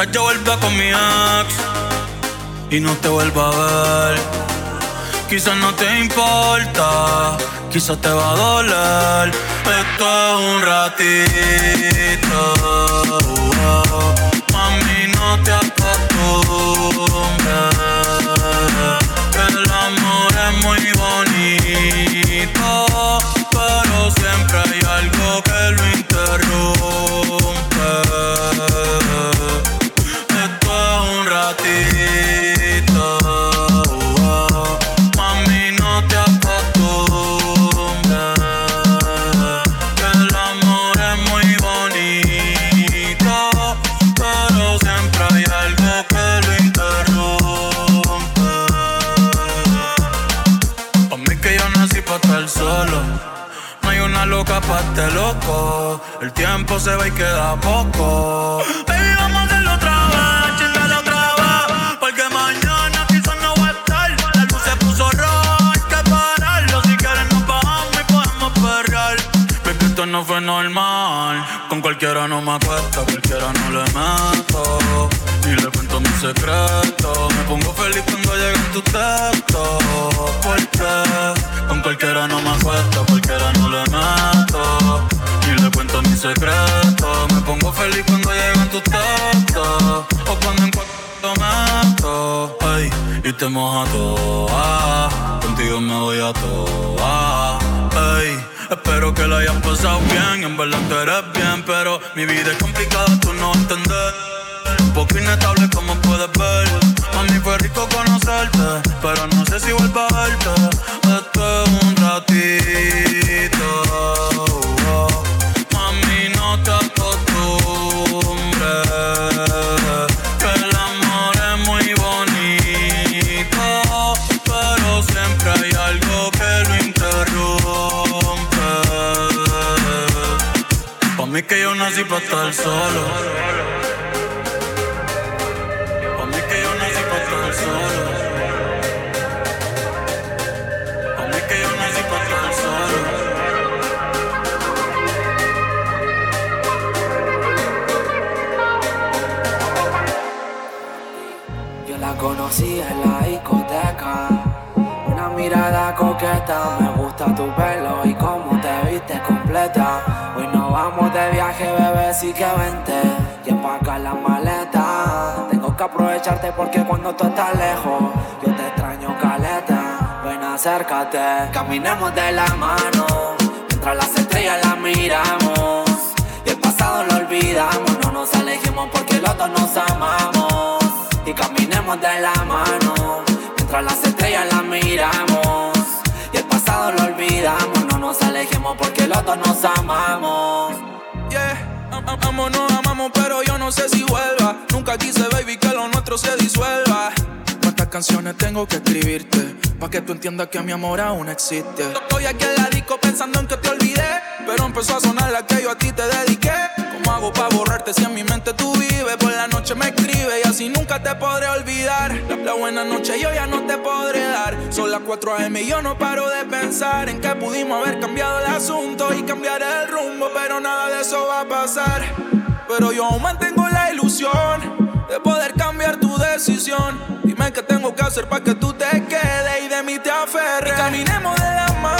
Quizás yo vuelva con mi ex y no te vuelva a ver. Quizás no te importa, quizás te va a doler. Esto es un ratito. Mami, no te El tiempo se va y queda poco. Baby, vamos a hacerlo otra vez, chingale otra vez. Porque mañana quizás no voy a estar. La luz se puso roja, hay que pararlo. Si quieres nos bajamos y podemos perrear. Baby, esto no fue normal. Con cualquiera no me acuesto, cualquiera no le meto. Ni le cuento mis secretos. Me pongo feliz cuando llegan tus textos. Porque con cualquiera no me acuesto, cualquiera no le meto. Mis secretos. Me pongo feliz cuando llegan tus textos. O cuando en cuanto meto. Ay, y te moja toa. Contigo me voy a toa. Ay, espero que la hayas pasado bien. En verdad tú eres bien, pero mi vida es complicada, tú no entender. Un poco inestable como puedes ver. Mami, fue rico conocerte, pero no sé si vuelvo a verte. Esto es un ratito. Mí que yo nací pa' estar solo. Pa' mí que yo nací pa' estar solo. Pa' mí que yo nací pa' estar solo. Yo la conocí en la discoteca. Una mirada coqueta, me gusta tu pelo y cómo te viste completa. Bebé, sí que vente. Y empaca la maleta. Tengo que aprovecharte porque cuando tú estás lejos, yo te extraño caleta. Ven, acércate, caminemos de la mano. Mientras las estrellas las miramos. Y el pasado lo olvidamos, no nos alejemos porque los dos nos amamos y caminemos de la mano mientras las estrellas las miramos y el pasado lo olvidamos no nos alejemos porque los dos nos amamos Yeah, amo, no amamos, pero yo no sé si vuelva. Nunca quise, baby, que lo nuestro se disuelva. ¿Cuántas canciones tengo que escribirte? Pa' que tú entiendas que mi amor aún existe. Estoy aquí en la disco pensando en que te olvidé. Pero empezó a sonar la que yo a ti te dediqué. ¿Cómo hago pa' borrarte si en mi mente tú vives? Por la noche me así nunca te podré olvidar. La, la buena noche yo ya no te podré dar. Son las 4 a.m. y yo no paro de pensar en que pudimos haber cambiado el asunto y cambiar el rumbo. Pero nada de eso va a pasar. Pero yo aún mantengo la ilusión de poder cambiar tu decisión. Dime qué tengo que hacer para que tú te quedes y de mí te aferres. Y caminemos de la mano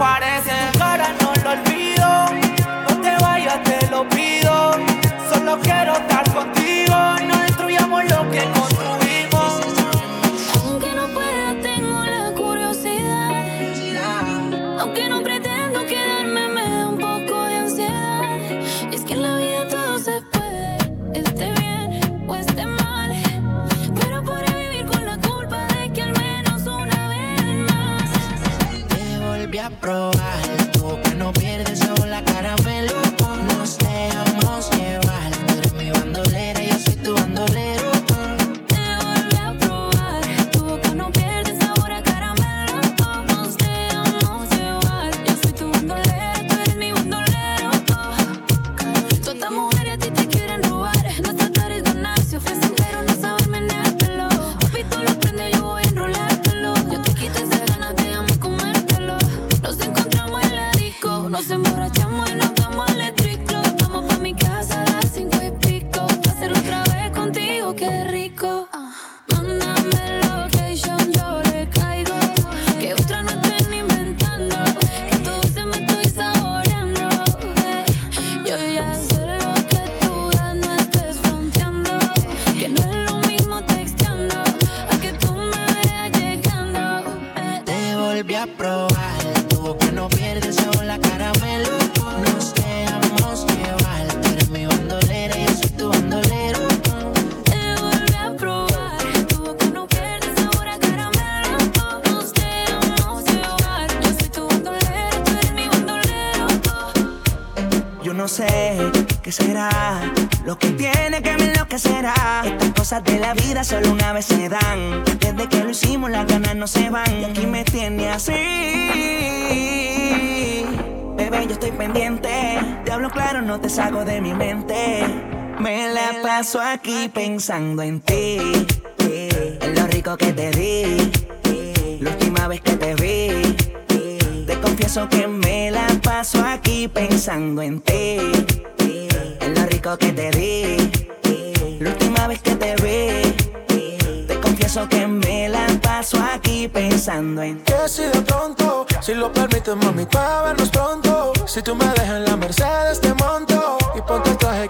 usted Bro. Paso aquí pensando en ti. En lo rico que te di. La última vez que te vi. Te confieso que me la paso aquí pensando en ti. En lo rico que te di. La última vez que te vi, te confieso que me la paso aquí pensando en que si de pronto, si lo permites, mami, para vernos pronto. Si tú me dejas en la Mercedes, te monto y ponte el traje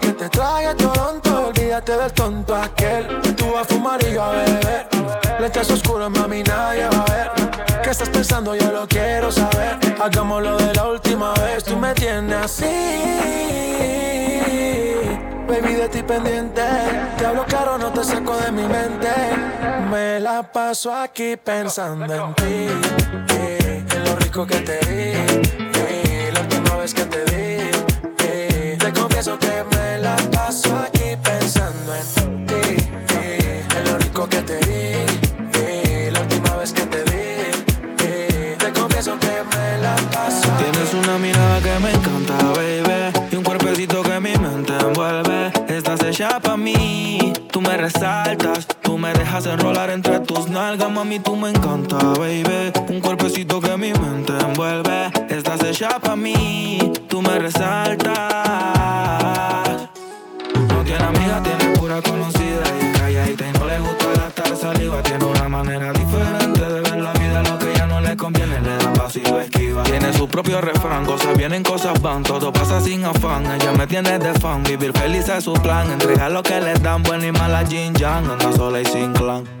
Olvídate del tonto aquel, tú vas a fumar y yo a beber. Lentes oscuros, mami, nadie va a ver. ¿Qué estás pensando? Yo lo quiero saber. Hagámoslo de la última vez, tú me tienes así baby, de ti pendiente. Te hablo claro, no te saco de mi mente. Me la paso aquí pensando en ti. en lo rico que te di. la última vez que te vi. te confieso que me la paso aquí en ti. en lo rico que te di. la última vez que te vi. te confieso que me la paso. Tienes una mirada que me encanta, baby. Y un cuerpecito que mi mente envuelve estás hecha pa' mí. Tú me resaltas, tú me dejas enrolar entre tus nalgas, mami, tú me encanta, baby. Un cuerpecito que mi mente envuelve. Estás hecha pa' mí, tú me resaltas. Tiene amiga, tiene pura conocida y calladita y no le gusta gastar saliva. Tiene una manera diferente de ver la vida, lo que ya no le conviene, le da paso y lo esquiva. Tiene su propio refrán, cosas vienen, cosas van, todo pasa sin afán. Ella me tiene de fan, vivir feliz es su plan. Entrega lo que le dan, buena y mala Jin Yang, anda sola y sin clan.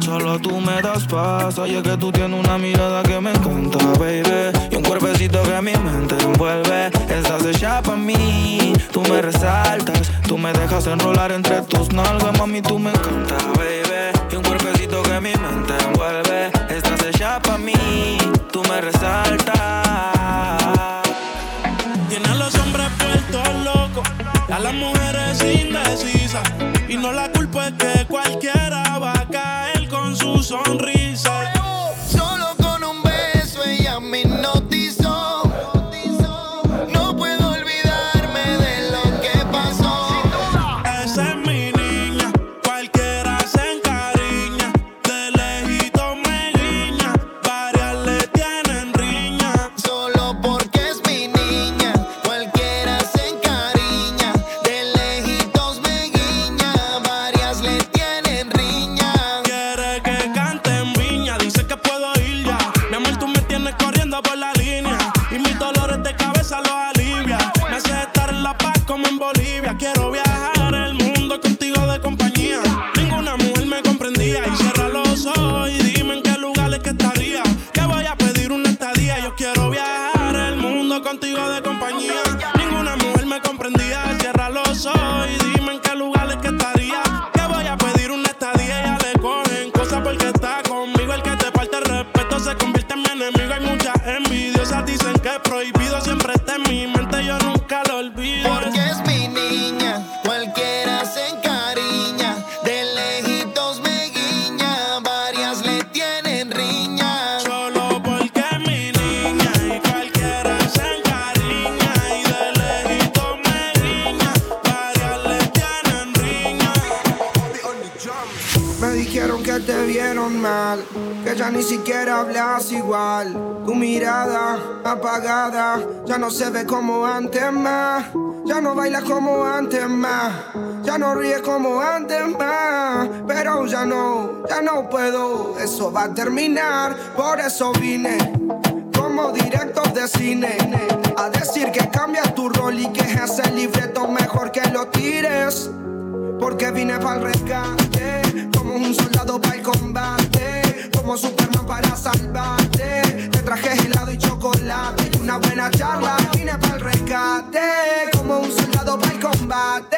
solo tú me das paz. Oye, que tú tienes una mirada que me encanta, baby. Y un cuerpecito que mi mente envuelve. Estás hecha para mí, tú me resaltas. Tú me dejas enrolar entre tus nalgas, mami, tú me encanta, baby. Y un cuerpecito que mi mente envuelve. Estás hecha para mí, tú me resaltas. Tiene a los hombres puestos locos, a las mujeres indecisas. Y no la culpa es que cualquiera va a caer con su sonrisa. Ya no se ve como antes más. Ya no baila como antes más. Ya no ríe como antes más. Pero ya no, ya no puedo. Eso va a terminar. Por eso vine. Como director de cine. A decir que cambia tu rol y que ese libreto mejor que lo tires. Porque vine para el rescate. Como un soldado para el combate. Como Superman para salvarte. Te traje helado y chocolate. Y una buena charla. Vine para el rescate, como un soldado para el combate,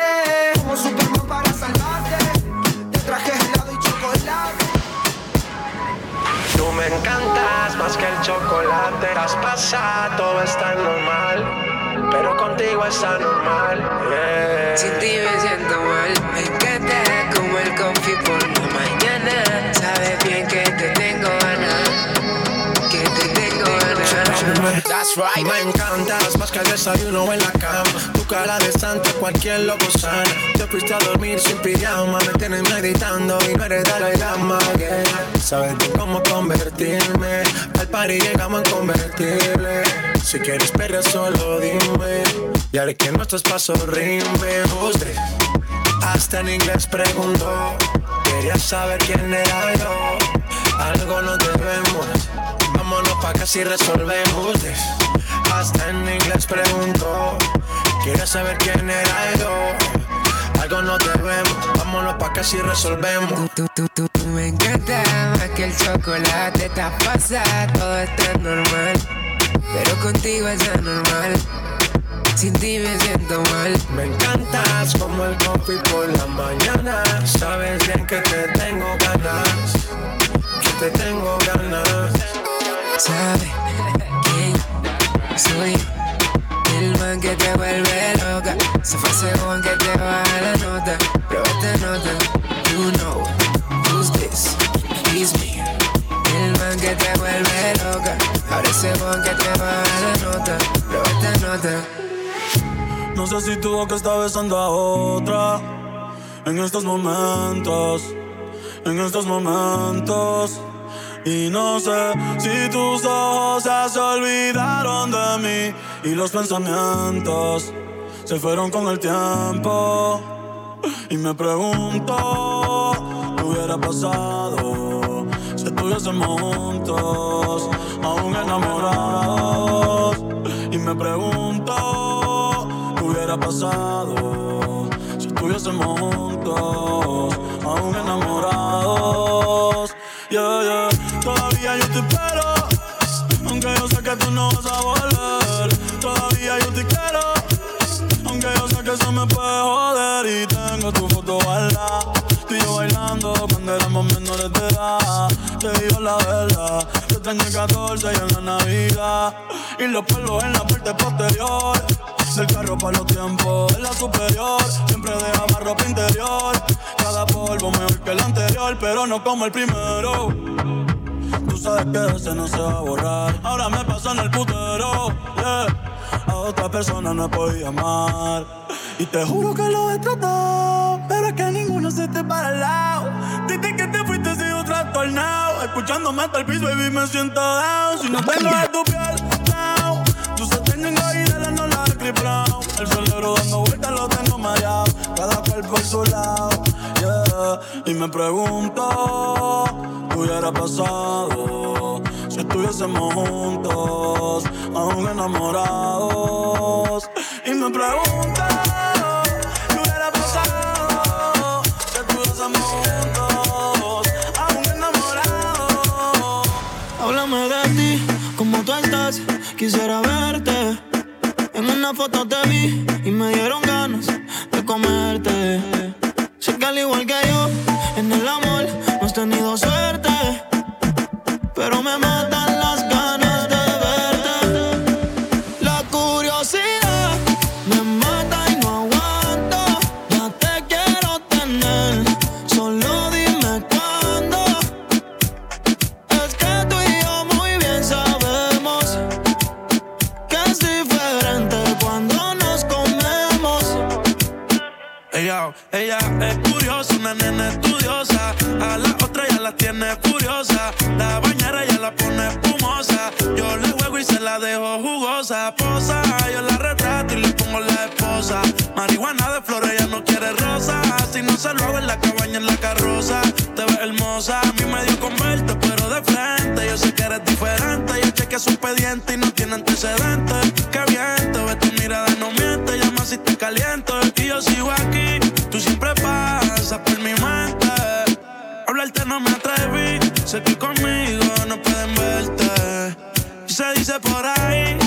como Superman para salvarte. Te traje helado y chocolate. Tú me encantas más que el chocolate. Has pasado, todo está normal. Pero contigo está normal. Yeah. Sin ti me siento mal. Como el por la mañana. Sabes bien que te tengo ganas. Que te tengo ganas. That's right. Me encantas más que el desayuno en la cama. Tu cara de santa, cualquier loco sana. Te fuiste a dormir sin pijama. Me tienes meditando y no eres Dalai Lama. Yeah. Sabes tú cómo convertirme. Al party llegamos a convertirle. Si quieres perder solo dime. Y haré que nuestros pasos rimen. Usted hasta en inglés preguntó. Quería saber quién era yo. Algo nos debemos. Vámonos pa' que así resolvemos. Hasta en inglés preguntó. Quería saber quién era yo. Algo nos debemos. Vámonos pa' que así resolvemos. Tú, tú, tú, tú me encanta más que el chocolate. Te pasa, todo está normal. Pero contigo es anormal. Sin ti me siento mal. Me encantas como el coffee por la mañana. Sabes bien que te tengo ganas. Que te tengo ganas. ¿Sabe quién soy? El man que te vuelve loca. Se fue según que te baja la nota. Prueba esta nota. You know who's this? He's me. El man que te vuelve loca. Ahora según que te baja la nota. Prueba esta nota. No sé si tuvo que estar besando a otra en estos momentos, en estos momentos. Y no sé si tus ojos se olvidaron de mí y los pensamientos se fueron con el tiempo. Y me pregunto qué hubiera pasado si estuviésemos juntos, aún enamorados. Y me pregunto hubiera pasado si estuviésemos juntos, aún enamorados. Yeah, yeah. Todavía yo te espero, aunque yo sé que tú no vas a volver. Todavía yo te quiero. Aunque yo sé que se me puede joder y tengo tu foto guardada. Tú y yo bailando cuando éramos menores de edad. Te digo la verdad, yo tenía 14 y en la Navidad. Y los pelos en la parte posterior. Del carro para los tiempos, en la superior. Siempre dejaba ropa interior. Cada polvo mejor que el anterior, pero no como el primero. Tú sabes que ese no se va a borrar. Ahora me paso en el putero. yeah. A otra persona no podido amar. Y te juro que lo he tratado. Pero es que ninguno se te para al lado. Que te fuiste he sido trastornado. Escuchándome hasta el piso, baby, me siento down. Si no tengo de tu piel, El cerebro dando vueltas lo tengo mareado. Cada cual por su lado, yeah. Y me pregunto, ¿qué hubiera pasado? Si estuviésemos juntos, aún enamorados. Y me pregunto, ¿qué hubiera pasado? Si estuviésemos juntos, aún enamorados. Háblame de ti, cómo tú estás, quisiera verte. En una foto te vi y me dieron ganas de comerte. Sé que al igual que yo, en el amor no has tenido suerte. Pero me matan estudiosa. A la otra ya la tiene furiosa. La bañera ya la pone espumosa. Yo le juego y se la dejo jugosa. Posa, yo la retrato y le pongo la esposa. Marihuana de flores, ella no quiere rosa. Si no se lo hago en la cabaña, en la carroza. Te ves hermosa, a mí me dio con pero de frente. Yo sé que eres diferente. Yo chequeé su expediente y no tiene antecedentes. Qué bien, te ves tu mirada, no miente. Llama si te caliento. Y yo sigo aquí, sé que conmigo no pueden verte. Se dice por ahí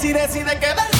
si decide quedarse.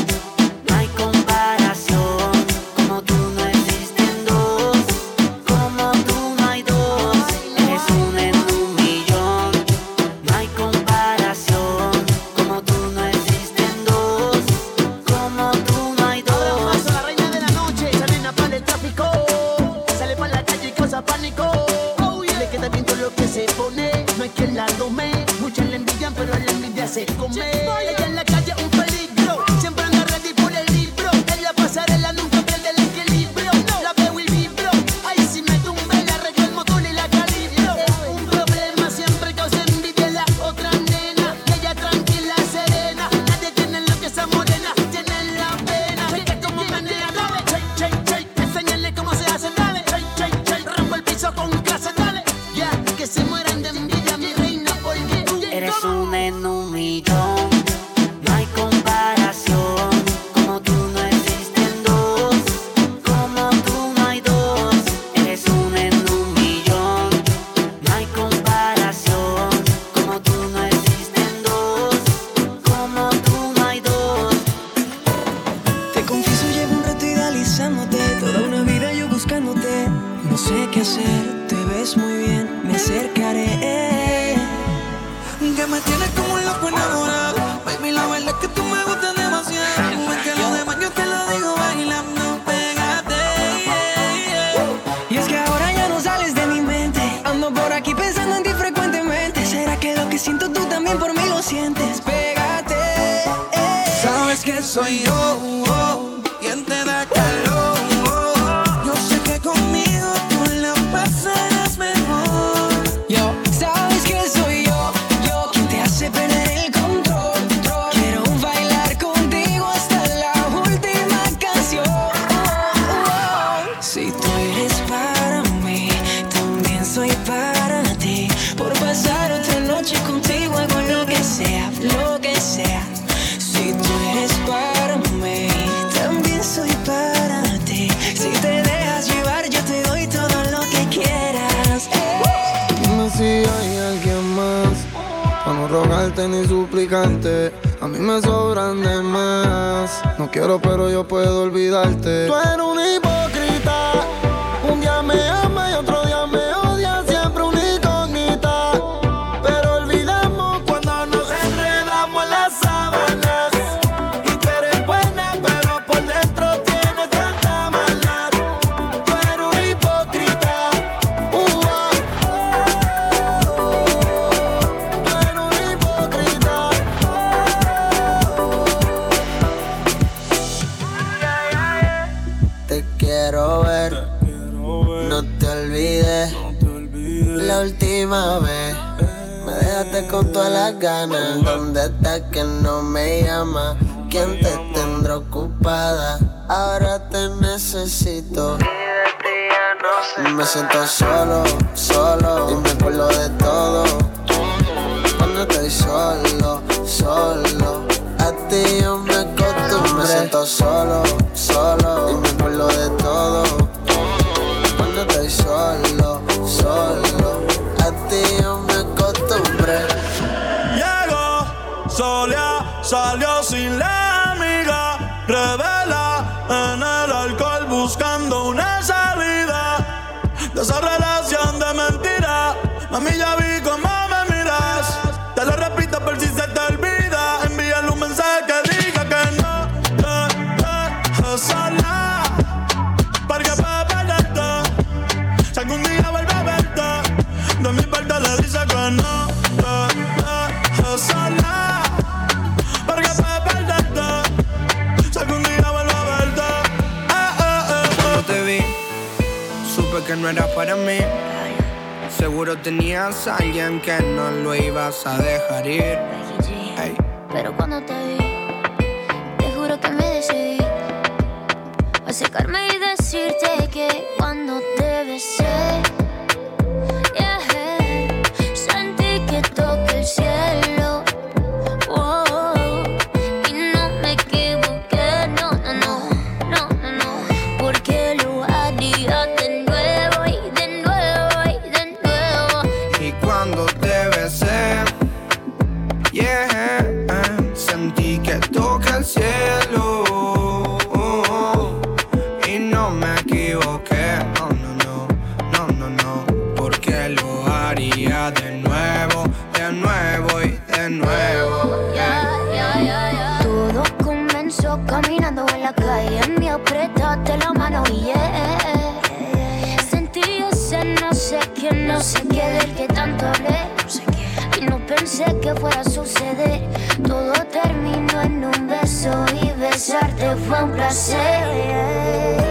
Todo terminó en un beso y besarte fue un placer.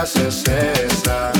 graça é?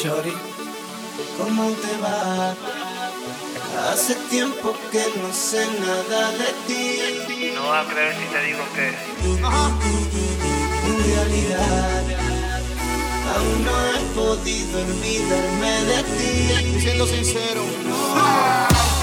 Shorty, ¿cómo te va? Hace tiempo que no sé nada de ti. No vas a creer si te digo que. En realidad, aún no he podido olvidarme de ti. Siendo sincero, no.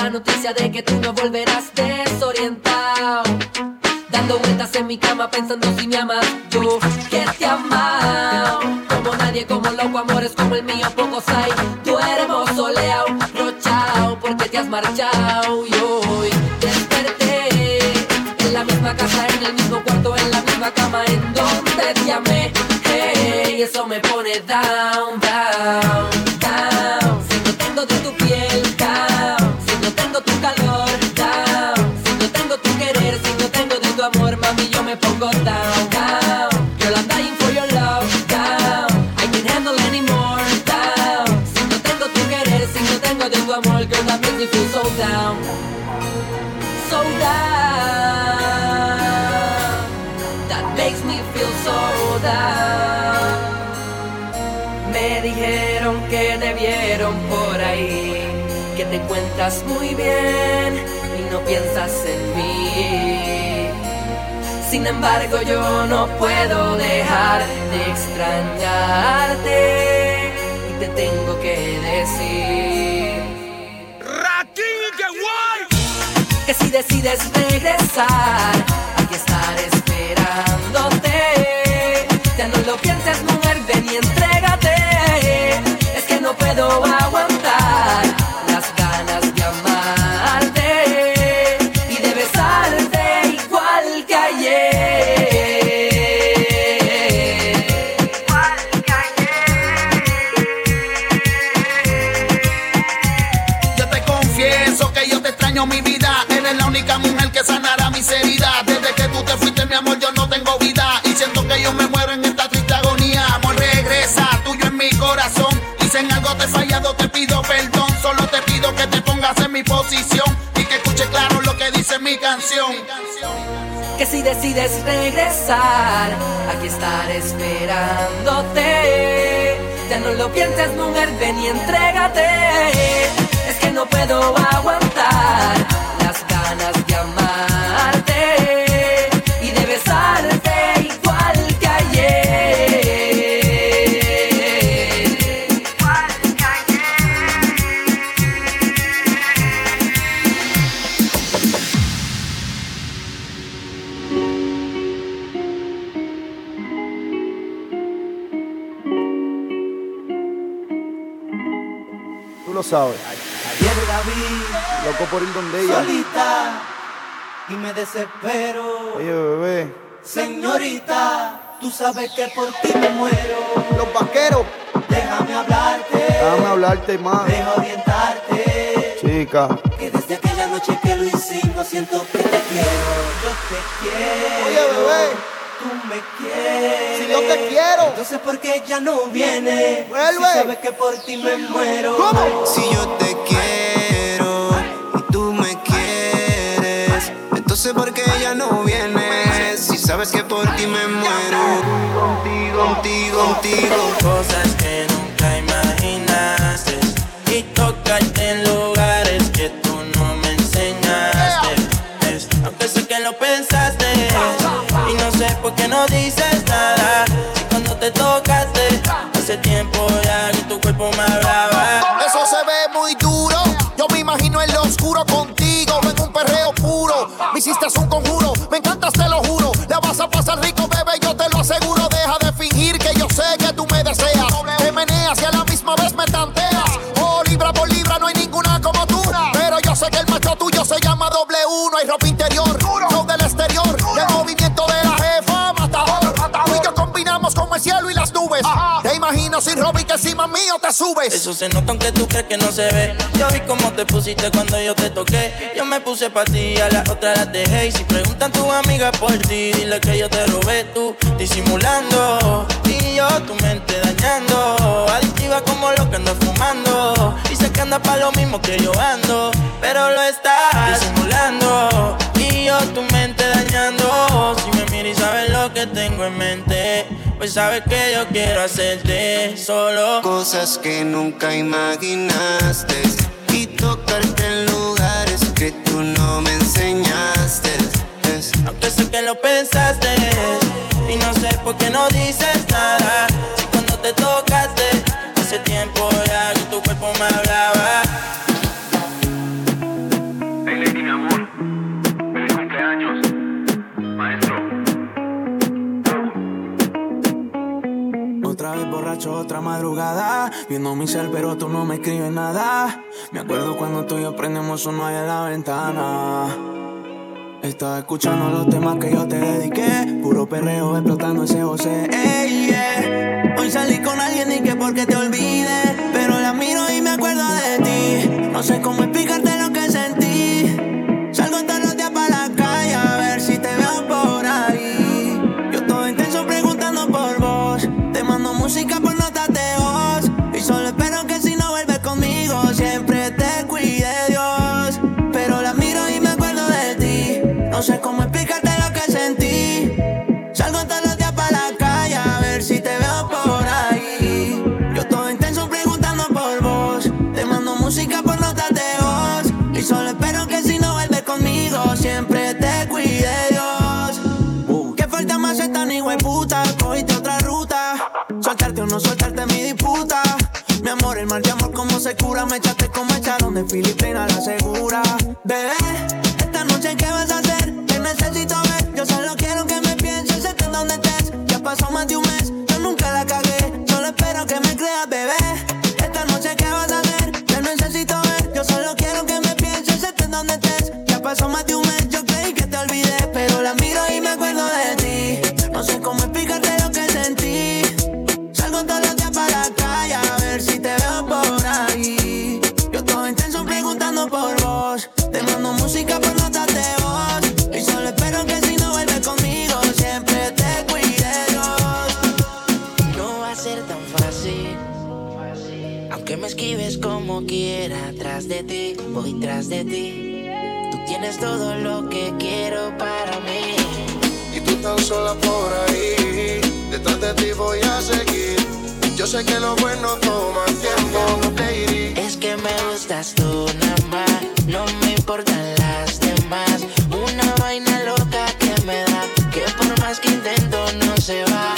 La noticia de que tú no volverás desorientado. Dando vueltas en mi cama pensando si me amas, yo que te amado. Como nadie, como loco, amores como el mío, pocos hay. Tú eres soleado, rochao, porque te has marchado. Y hoy desperté en la misma casa, en el mismo cuarto, en la misma cama, en donde te amé. Hey, eso me bien y no piensas en mí. Sin embargo, yo no puedo dejar de extrañarte y te tengo que decir. Que si decides regresar, aquí estaré esperándote. Ya no lo pienses, mujer, ven y entrégate. Es que no puedo aguantar Desde que tú te fuiste, mi amor, yo no tengo vida. Y siento que yo me muero en esta triste agonía. Amor, regresa, tuyo en mi corazón. Y si en algo te he fallado, te pido perdón. Solo te pido que te pongas en mi posición. Y que escuche claro lo que dice mi canción. Que si decides regresar, aquí estaré esperándote. Ya no lo pienses, mujer, ven y entrégate. Es que no puedo aguantar las ganas sabes. Ayer la vi Loco por ir donde ella. solita y me desespero. Oye, bebé. Señorita, tú sabes que por ti me muero. Los vaqueros. Déjame hablarte Déjame hablarte más. Deja orientarte. Chica. Que desde aquella noche que lo hicimos siento que te quiero. Yo te quiero. Oye, bebé. Tú me quieres. Si yo te quiero. Entonces, ¿por qué ya no viene? Vuelve. Si sabes que por ti me muero. ¿Cómo? Si yo te quiero y tú me quieres, entonces ¿por qué ya no vienes? Si sabes que por ti me muero. Contigo, contigo, contigo. Cosas que nunca imaginaste y tocarte en lugares que tú no me enseñaste. Es, aunque sé que lo pensaste tocaste hace tiempo Eso se nota aunque tú crees que no se ve. Yo vi cómo te pusiste cuando yo te toqué. Yo me puse pa' ti, a la otra la dejé. Y si preguntan tus amigas por ti, dile que yo te robé tú, disimulando. Y yo tu mente dañando. Adictiva como lo que ando fumando. Y sé que anda pa' lo mismo que yo ando. Pero lo estás disimulando. Y yo tu mente dañando. Si me miras y sabes lo que tengo en mente. Pues sabes que yo quiero hacerte solo. Cosas que nunca imaginaste y tocarte en lugares que tú no me enseñaste. Aunque sé que lo pensaste y no sé por qué no dices no me escribes nada. Me acuerdo cuando tú y yo prendemos uno ahí en la ventana. Estaba escuchando los temas que yo te dediqué. Puro perreo explotando ese José. Ey, yeah. Hoy salí con alguien y que porque te olvides. Pero la miro y me acuerdo de ti. No sé cómo explicarte no soltarte mi disputa. Mi amor, el mal de amor, como se cura. Me echaste como echaron de Filipina la segura. Bebé, tienes todo lo que quiero para mí. Y tú tan sola por ahí, detrás de ti voy a seguir. Yo sé que lo bueno toma tiempo, baby. Es que me gustas tú nada más, no me importan las demás. Una vaina loca que me da, que por más que intento no se va.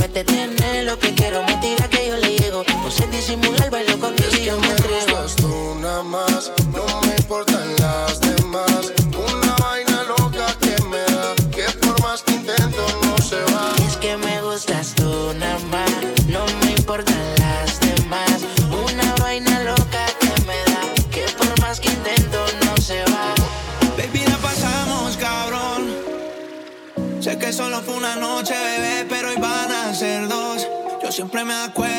Siempre me acuerdo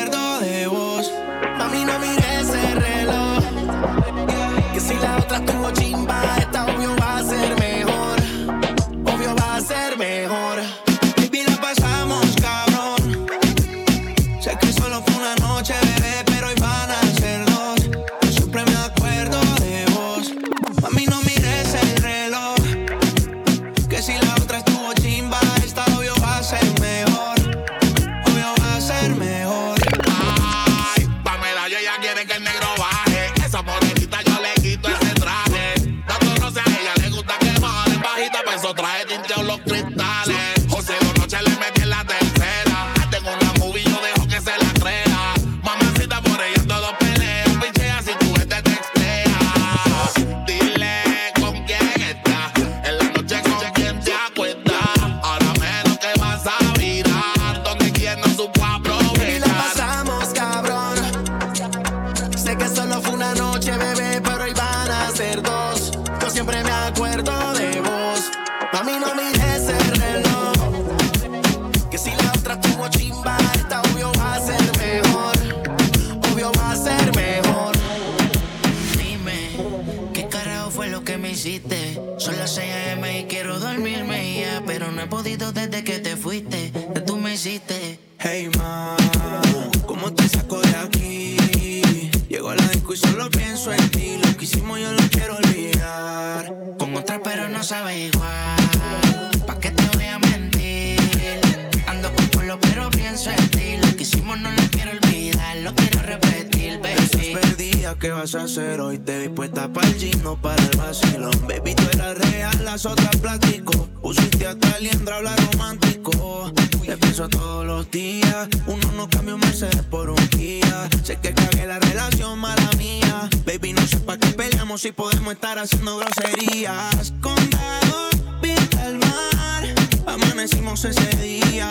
perdida, ¿qué vas a hoy? Te vi puesta para el gym, no para el vacilón. Baby, tú eras real, las otras platico. Pusiste hasta liendra, habla romántico. Te pienso todos los días. Uno no cambia un Mercedes por un Kia. Sé que cagué la relación, mala mía. Baby, no sé para qué peleamos si podemos estar haciendo groserías. Condado, vista al mar. Amanecimos ese día.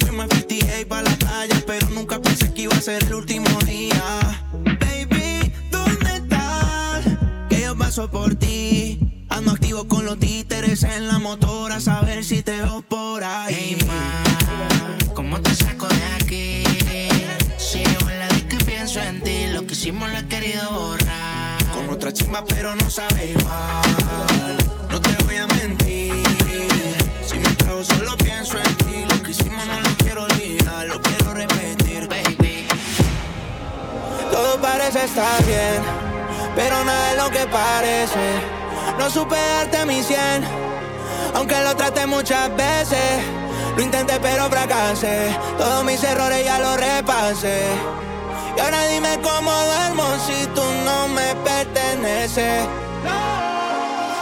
Fuimos a 58 para la playa, pero nunca pensé que iba a ser el último día. Paso por ti. Ando activo con los títeres en la motora, a saber si te veo por ahí. Hey, ma, ¿cómo te saco de aquí? Sigo en la disco y pienso en ti. Lo que hicimos lo he querido borrar. Con otra chimba, pero no sabe igual. No te voy a mentir. Si me trago, solo pienso en ti. Lo que hicimos no lo quiero olvidar, lo quiero repetir, baby. Todo parece estar bien, pero nada es lo que parece. No supe darte mi cien, aunque lo traté muchas veces. Lo intenté, pero fracasé. Todos mis errores ya los repasé. Y ahora dime cómo duermo si tú no me perteneces.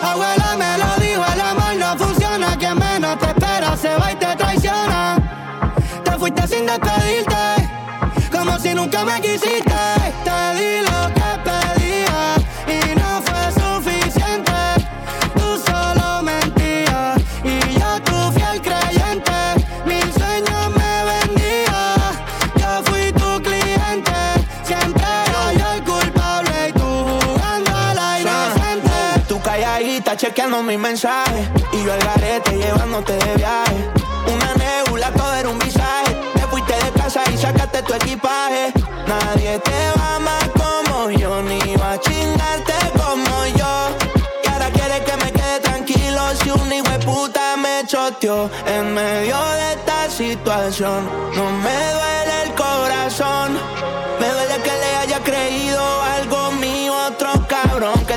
Abuela me lo dijo, el amor no funciona. Quien menos te espera se va y te traiciona. Te fuiste sin despedirte, como si nunca me quisiste. Mis mensajes Y yo al garete llevándote de viaje. Una nebula, todo era un visaje. Te fuiste de casa y sacaste tu equipaje. Nadie te va más como yo Ni va a chingarte como yo. Y ahora quieres que me quede tranquilo Si un hijo de puta me choteó En medio de esta situación. No me duele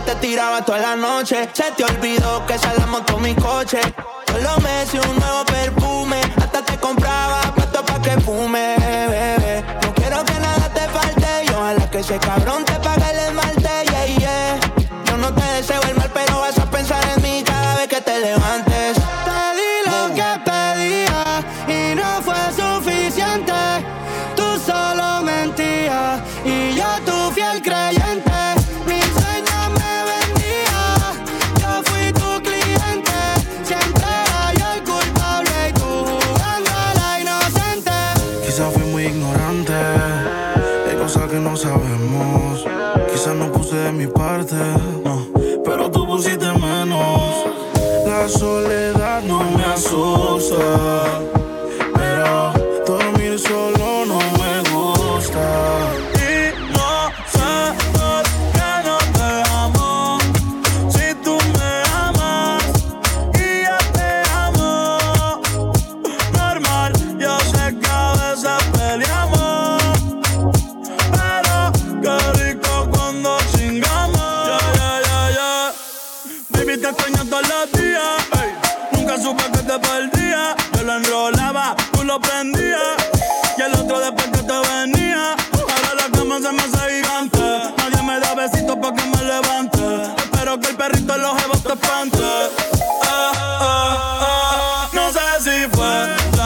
te tiraba toda la noche. Se te olvidó que esa la montó mi coche. Solo me hice un nuevo perfume. Hasta te compraba puesto pa' que fume, bebé. No quiero que nada te falte Y ojalá que ese cabrón te pague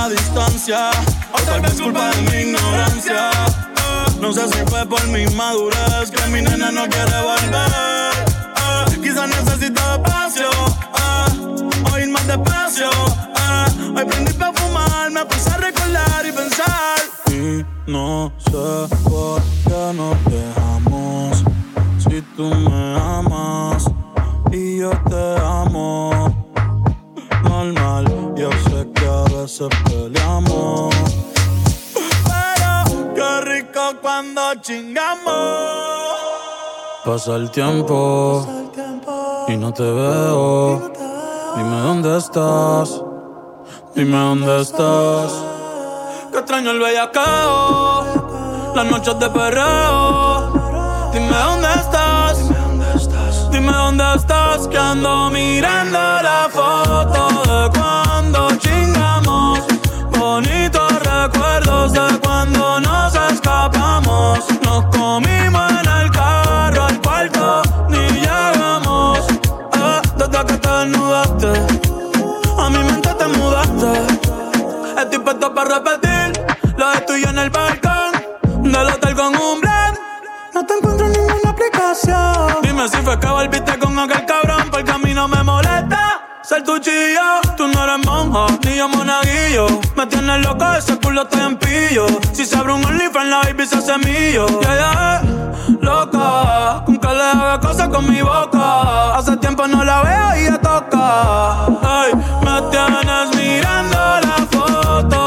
distancia. O tal vez culpa de mi ignorancia. No sé si fue por mi madurez que mi nena no quiere volver. Ah, Quizás necesito espacio, ah, o ir más despacio. ah. Hoy prendí pa' fumar, me puse a recordar y pensar. Y no sé por qué nos dejamos. Si tú me amas veces peleamos. Pero qué rico cuando chingamos. Pasa el tiempo y no te veo. Dime dónde estás. Dime dónde estás. Que extraño el bellacao. Las noches de perreo. Dime dónde estás. Dime dónde estás. Que ando mirando la foto para repetir lo tuyo en el balcón del hotel con un blend. No te encuentro en ninguna aplicación. Dime si fue que volviste con aquel cabrón, porque a mí no me molesta. Ser tu chillo, tú no eres monja, ni yo monaguillo. Me tienes loco, ese culo estoy en pillo. Si se abre un OnlyFans, la baby se hace mío. Ya, loca, con que le haga cosas con mi boca. Hace tiempo no la veo y ya toca. Ay, me tienes mirando la foto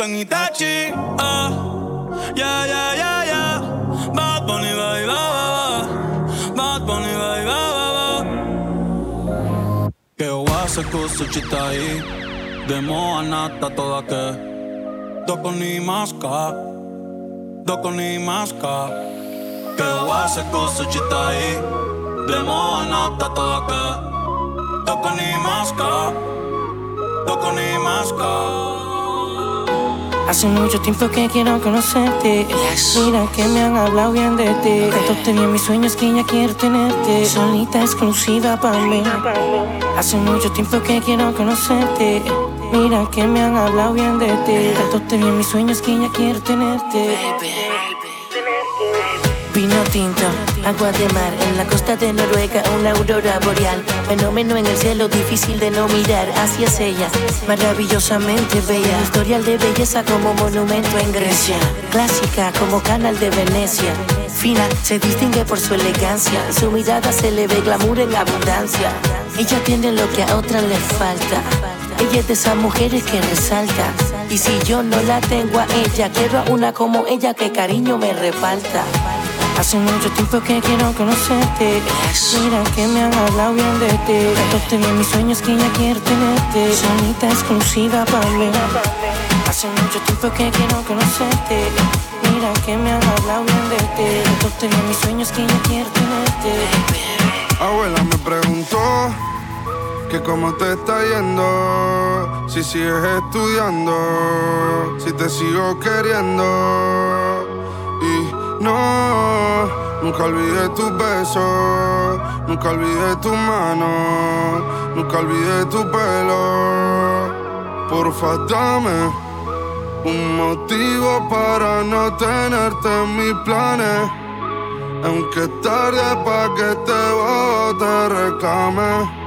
en Itachi. Ah, ya, ya, ya, ya. Bad Bunny, bye, bye, ah, ah, ah. Bad Bunny, bye, bye, Que wase kusu chitai. Demo anata toda que. Doko ni maska. Doko ni maska. Que wase kusu chitai. Demo anata toda que. Doko ni maska. Doko ni maska. Hace mucho tiempo que quiero conocerte. Mira que me han hablado bien de ti. Tanto tenía mis sueños que ya quiero tenerte. Solita exclusiva para mí. Hace mucho tiempo que quiero conocerte. Mira que me han hablado bien de ti. Tanto tenía mis sueños que ya quiero tenerte. Vino tinto, agua de mar, en la costa de Noruega una aurora boreal, fenómeno en el cielo difícil de no mirar, hacia ella, maravillosamente bella, historial de belleza como monumento en Grecia, clásica como canal de Venecia, fina, se distingue por su elegancia, su mirada se le ve glamour en abundancia, ella tiene lo que a otras le falta, ella es de esas mujeres que resalta. Y si yo no la tengo a ella, quiero a una como ella que cariño me reparta. Hace mucho tiempo que quiero conocerte. Mira que me han hablado bien de ti. Tanto te mis sueños que ya quiero tenerte. Sonita exclusiva para mí. Hace mucho tiempo que quiero conocerte. Mira que me han hablado bien de ti. Tanto te mis sueños que ya quiero tenerte. Abuela me preguntó que cómo te está yendo, si sigues estudiando, si te sigo queriendo. No, nunca olvidé tus besos, nunca olvidé tu mano, nunca olvidé tu pelo. Porfa, dame un motivo para no tenerte en mis planes. Aunque tarde pa' que te te reclame.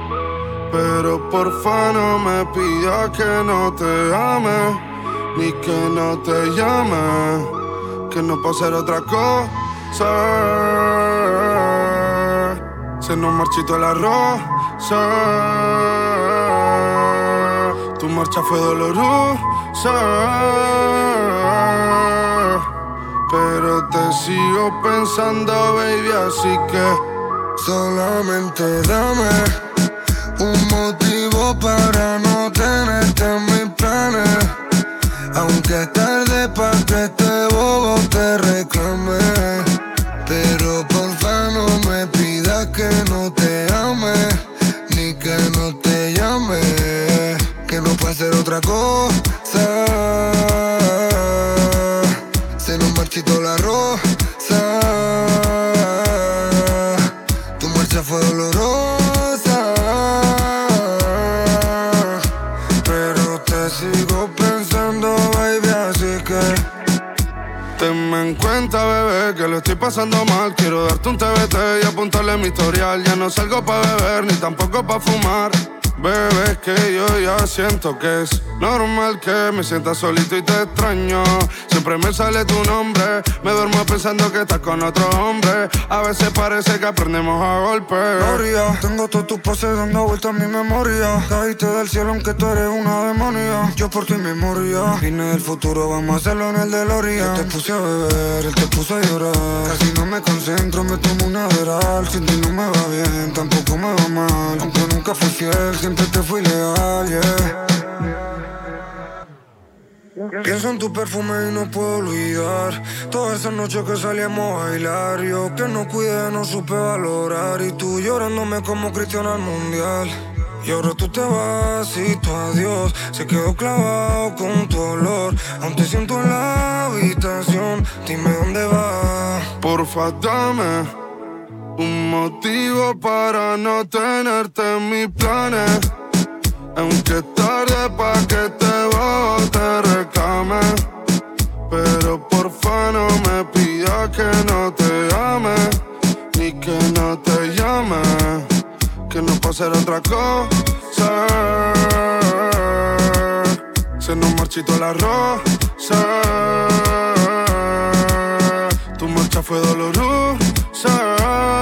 Pero porfa no me pidas que no te ame, ni que no te llame, que no puedo ser otra cosa. Se nos marchito la rosa, tu marcha fue dolorosa. Pero te sigo pensando, baby, así que solamente dame un motivo para no tenerte en mis planes. Aunque tarde para que este bobo te reclame. Pero porfa no me pidas que no te ame, ni que no te llame. Que no puede ser otra cosa. Se nos marchito la rosa. Tu marcha fue dolorosa. en que lo estoy pasando mal. Quiero darte un TBT y apuntarle mi historial. Ya no salgo pa' beber ni tampoco pa' fumar. Bebé, que yo ya siento que es normal que me sienta solito y te extraño. Siempre me sale tu nombre, me duermo pensando que estás con otro hombre. A veces parece que aprendemos a golpes. Gloria, tengo todas tus poses dando vueltas a mi memoria. Caíste del cielo aunque tú eres una demonia. Yo por ti memoria. Vine del futuro, vamos a hacerlo en el DeLorean. Yo te puse a beber, él te puso a llorar. Casi no me concentro, me tomo una veral. Sin ti no me va bien, tampoco me va mal. Aunque nunca fui fiel, siempre te fui leal, yeah. Pienso en tu perfume y no puedo olvidar Todas esas noches que salíamos a bailar Yo que no cuidé, no supe valorar Y tú llorándome como Cristiano al Mundial y ahora tú te vas y tu adiós se quedó clavado con tu olor. Aún te siento en la habitación, dime dónde vas. Porfa, dame un motivo para no tenerte en mis planes. Aunque tarde pa' que te voy, te reclame. Pero porfa no me pidas que no te ame, ni que no te llame, que no puedo ser otra cosa. Se nos marchito la rosa. Tu marcha fue dolorosa.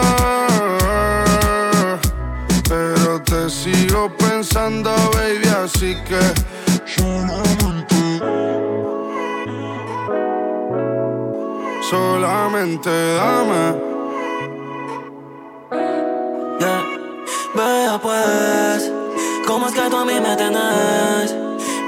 Pensando, baby, así que solamente solamente dame. Yeah. Vea pues, ¿cómo es que tú a mí me tenés?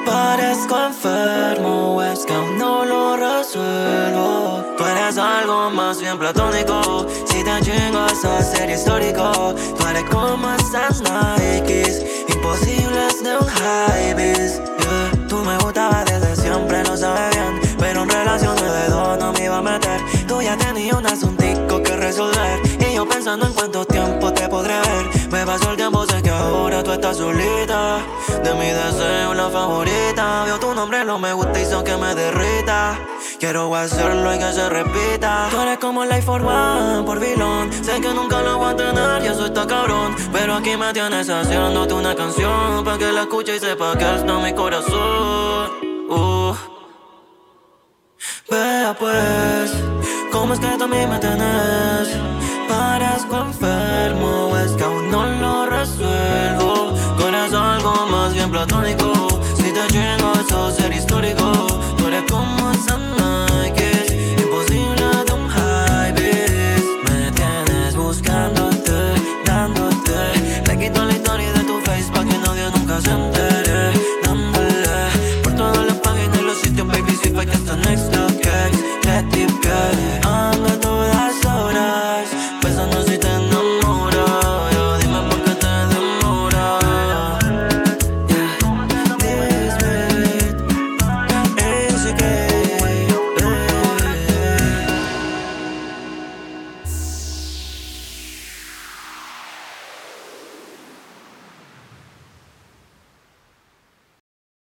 Parezco enfermo, es que aún no lo resuelvo. Tú eres algo más bien platónico. Si te chingo, eso sería histórico. Tú eres como esas Nikes, imposibles de un high. Yeah. Tú me gustabas desde siempre, lo sabes bien. Pero en relaciones de dos no me iba a meter. Tú ya tenías un asuntico que resolver. Y yo pensando en cuánto tiempo te podré ver. Me pasó el tiempo, sé que ahora tú estás solita. De mi deseo, la favorita. Vio tu nombre, no me gusta, hizo que me derrita. Quiero hacerlo y que se repita. Tú eres como Life for One por vilón. Sé que nunca lo voy a tener, yo soy tan cabrón. Pero aquí me tienes haciéndote una canción. Pa' que la escuche y sepa que está mi corazón. Uh. Vea pues, ¿cómo es que tú a mí me tenés? Parezco enfermo, es que aún no lo resuelvo. Con eso algo más bien platónico.